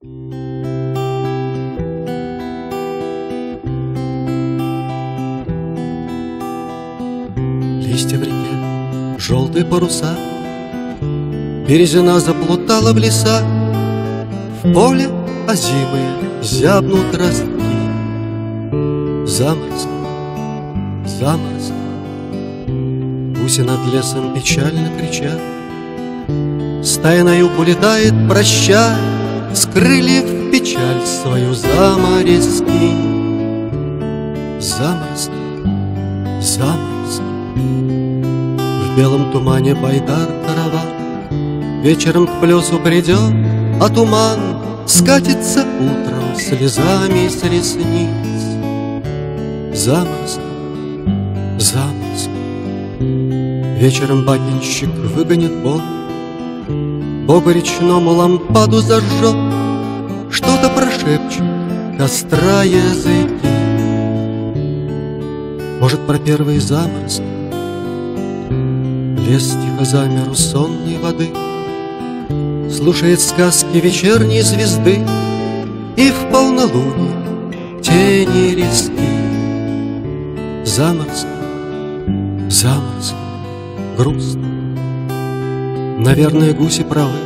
Листья в реке, желтые паруса, Березина заплутала в леса, В поле озимые зябнут ростки. Заморозки, заморозки, Гуси над лесом печально кричат, Стая на юг улетает, прощай, С крыльев печаль свою заморозки. Заморозки, заморозки, В белом тумане байдар караван, Вечером к плесу придет, а туман Скатится утром слезами с ресниц. Заморозки, заморозки, Вечером богинщик выгонит Бога, Богу речному лампаду зажжет, Что-то прошепчет костра языки. Может, про первые заморозки Лес тихо замер у сонной воды, Слушает сказки вечерней звезды И в полнолуние тени риски. Заморозки, заморозки, грустно, Наверное, гуси правы,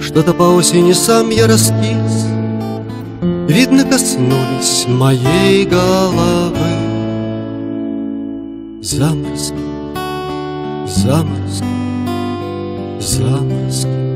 Что-то по осени сам я раскис, Видно, коснулись моей головы. Заморозки, заморозки, заморозки.